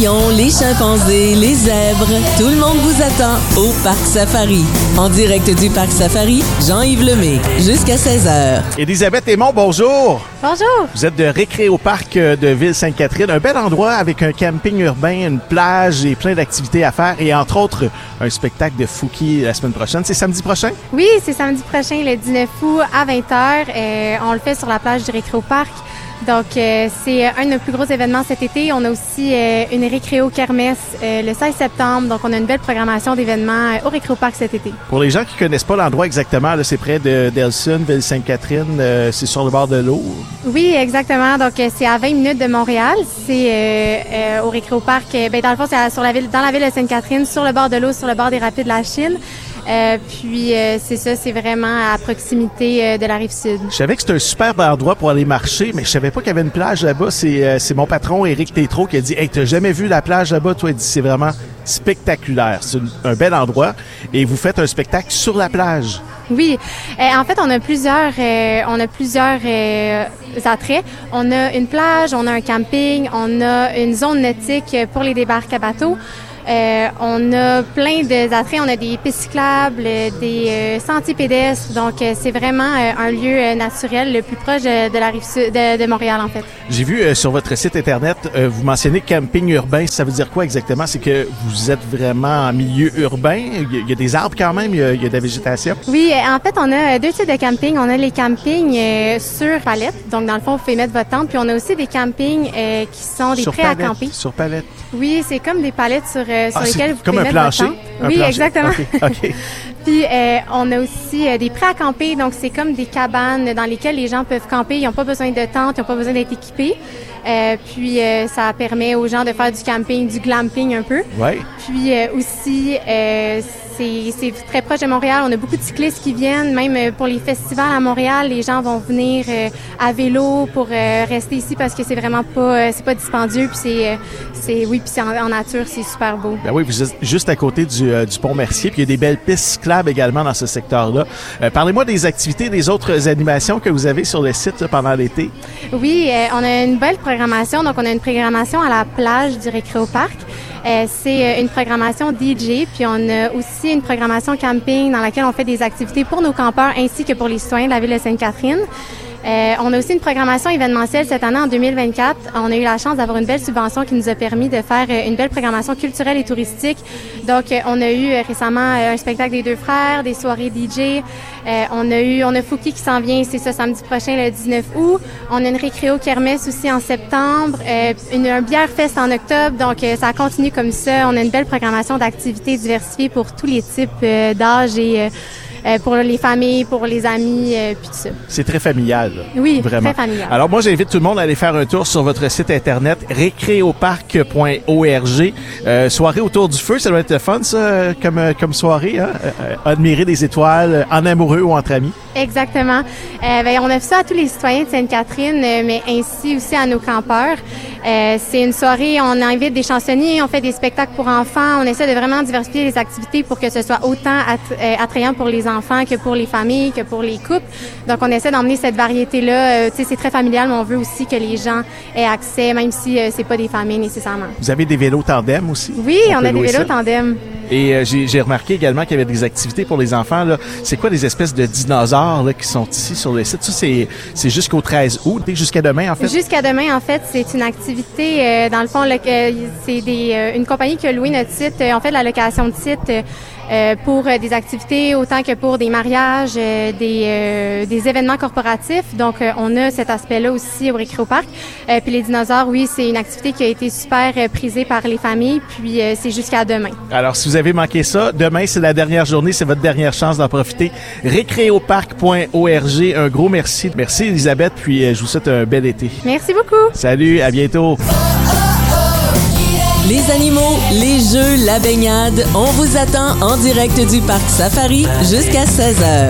lions, les chimpanzés, les zèbres, tout le monde vous attend au Parc Safari. En direct du Parc Safari, Jean-Yves Lemay, jusqu'à 16h. Elisabeth Aymon, bonjour. Bonjour. Vous êtes de Récré au Parc euh, de Ville-Sainte-Catherine, un bel endroit avec un camping urbain, une plage et plein d'activités à faire et entre autres un spectacle de Fouki la semaine prochaine. C'est samedi prochain? Oui, c'est samedi prochain, le 19 août à 20h. Euh, on le fait sur la plage du Récré au Parc. Donc, euh, c'est un de nos plus gros événements cet été. On a aussi euh, une récréo kermesse euh, le 16 septembre. Donc, on a une belle programmation d'événements euh, au Récréo Parc cet été. Pour les gens qui connaissent pas l'endroit exactement, là, c'est près de d'Elson, Ville-Sainte-Catherine, euh, c'est sur le bord de l'eau. Oui, exactement. Donc, euh, c'est à 20 minutes de Montréal. C'est euh, euh, au Récréo Parc. ben, dans le fond, c'est à- sur la ville, dans la ville de Sainte-Catherine, sur le bord de l'eau, sur le bord des rapides de la Chine. Euh, puis, euh, c'est ça, c'est vraiment à proximité euh, de la rive sud. Je savais que c'était un superbe endroit pour aller marcher, mais je savais pas qu'il y avait une plage là-bas. C'est euh, c'est mon patron, Éric Tétrault, qui a dit « Hey, t'as jamais vu la plage là-bas? » Toi, il dit « C'est vraiment spectaculaire. C'est un bel endroit. Et vous faites un spectacle sur la plage. Oui, Euh, en fait, on a plusieurs, euh, on a plusieurs euh, attraits. On a une plage, on a un camping, on a une zone nautique pour les débarques à bateau. Euh, on a plein d'attraits, on a des pistes cyclables, des euh, sentiers pédestres. Donc, euh, c'est vraiment un lieu naturel le plus proche de la rive sud de, de Montréal, en fait. J'ai vu euh, sur votre site Internet, euh, vous mentionnez camping urbain. Ça veut dire quoi exactement? C'est que vous êtes vraiment en milieu urbain? Il y a, des arbres quand même? Il y a, il y a de la végétation? Oui, en fait, on a deux types de camping. On a les campings sur palette. Donc, dans le fond, vous pouvez mettre votre tente. Puis, on a aussi des campings euh, qui sont des sur prêts à palette? camper. Sur palette. Oui, c'est comme des palettes sur, euh, sur Ah, lesquelles vous comme pouvez un mettre plancher? votre tente. Un Oui, plancher. exactement. Puis euh, on a aussi euh, des prêts à camper, donc c'est comme des cabanes dans lesquelles les gens peuvent camper. Ils n'ont pas besoin de tente, ils n'ont pas besoin d'être équipés. Euh, puis euh, ça permet aux gens de faire du camping, du glamping un peu. Ouais. Puis euh, aussi, euh, c'est très proche de Montréal. On a beaucoup de cyclistes qui viennent, même pour les festivals à Montréal, les gens vont venir à vélo pour rester ici parce que c'est vraiment pas, c'est pas dispendieux. Puis c'est, c'est, oui, puis c'est en, en nature, c'est super beau. Ben oui, vous êtes juste à côté du, du pont Mercier, puis il y a des belles pistes cyclables également dans ce secteur-là. Euh, Parlez-moi des activités, des autres animations que vous avez sur le site pendant l'été. Oui, euh, on a une belle programmation. Donc, on a une programmation à la plage du Récréo Parc. Euh, c'est une programmation DJ, puis on a aussi une programmation camping dans laquelle on fait des activités pour nos campeurs ainsi que pour les citoyens de la ville de Sainte-Catherine. Euh, on a aussi une programmation événementielle cette année en 2024. On a eu la chance d'avoir une belle subvention qui nous a permis de faire euh, une belle programmation culturelle et touristique. Donc, euh, on a eu euh, récemment un spectacle des deux frères, des soirées DJ. Euh, on a eu, on a Fouki qui s'en vient, c'est ça, samedi prochain, le 19 août. On a une récréo kermesse aussi en septembre, euh, une, un bière fest en octobre. Donc, ça continue comme ça. On a une belle programmation d'activités diversifiées pour tous les types d'âge et euh, pour les familles, pour les amis, euh, puis tout ça. C'est très familial. là. Oui, Vraiment. très familial. Alors moi, j'invite tout le monde à aller faire un tour sur votre site internet récréoparc.org. Euh, soirée autour du feu, ça doit être fun, ça, comme, euh, comme soirée. Hein? Euh, euh, admirer des étoiles en amoureux ou entre amis. Exactement. Euh, ben, on fait ça à tous les citoyens de Sainte-Catherine, euh, mais ainsi aussi à nos campeurs. Euh, c'est une soirée, on invite des chansonniers, on fait des spectacles pour enfants, on essaie de vraiment diversifier les activités pour que ce soit autant euh, attrayant pour les enfants que pour les familles, que pour les couples. Donc, on essaie d'emmener cette variété-là. Euh, tu sais, c'est très familial, mais on veut aussi que les gens aient accès, même si euh, c'est pas des familles nécessairement. Vous avez des vélos tandem aussi? Oui, on, a des vélos tandem. Et euh, j'ai remarqué également qu'il y avait des activités pour les enfants. C'est quoi des espèces de dinosaures là, qui sont ici sur le site? Ça, c'est jusqu'au 13 août, jusqu'à demain en fait? Jusqu'à demain, en fait, c'est une activité, euh, dans le fond, euh, c'est des, euh, une compagnie qui a loué notre site. Euh, on fait la location de site euh, pour des activités autant que pour des mariages, euh, des, euh, des événements corporatifs. Donc, on a cet aspect-là aussi au Récréo Parc. Euh, puis les dinosaures, oui, c'est une activité qui a été super prisée par les familles. Puis euh, c'est jusqu'à demain. Alors, si vous avez manqué ça, demain, c'est la dernière journée, c'est votre dernière chance d'en profiter. récréoparc.org, un gros merci. Merci Elisabeth, puis euh, je vous souhaite un bel été. Merci beaucoup. Salut, à bientôt. Les animaux, les jeux, la baignade, on vous attend en direct du Parc Safari jusqu'à 16h.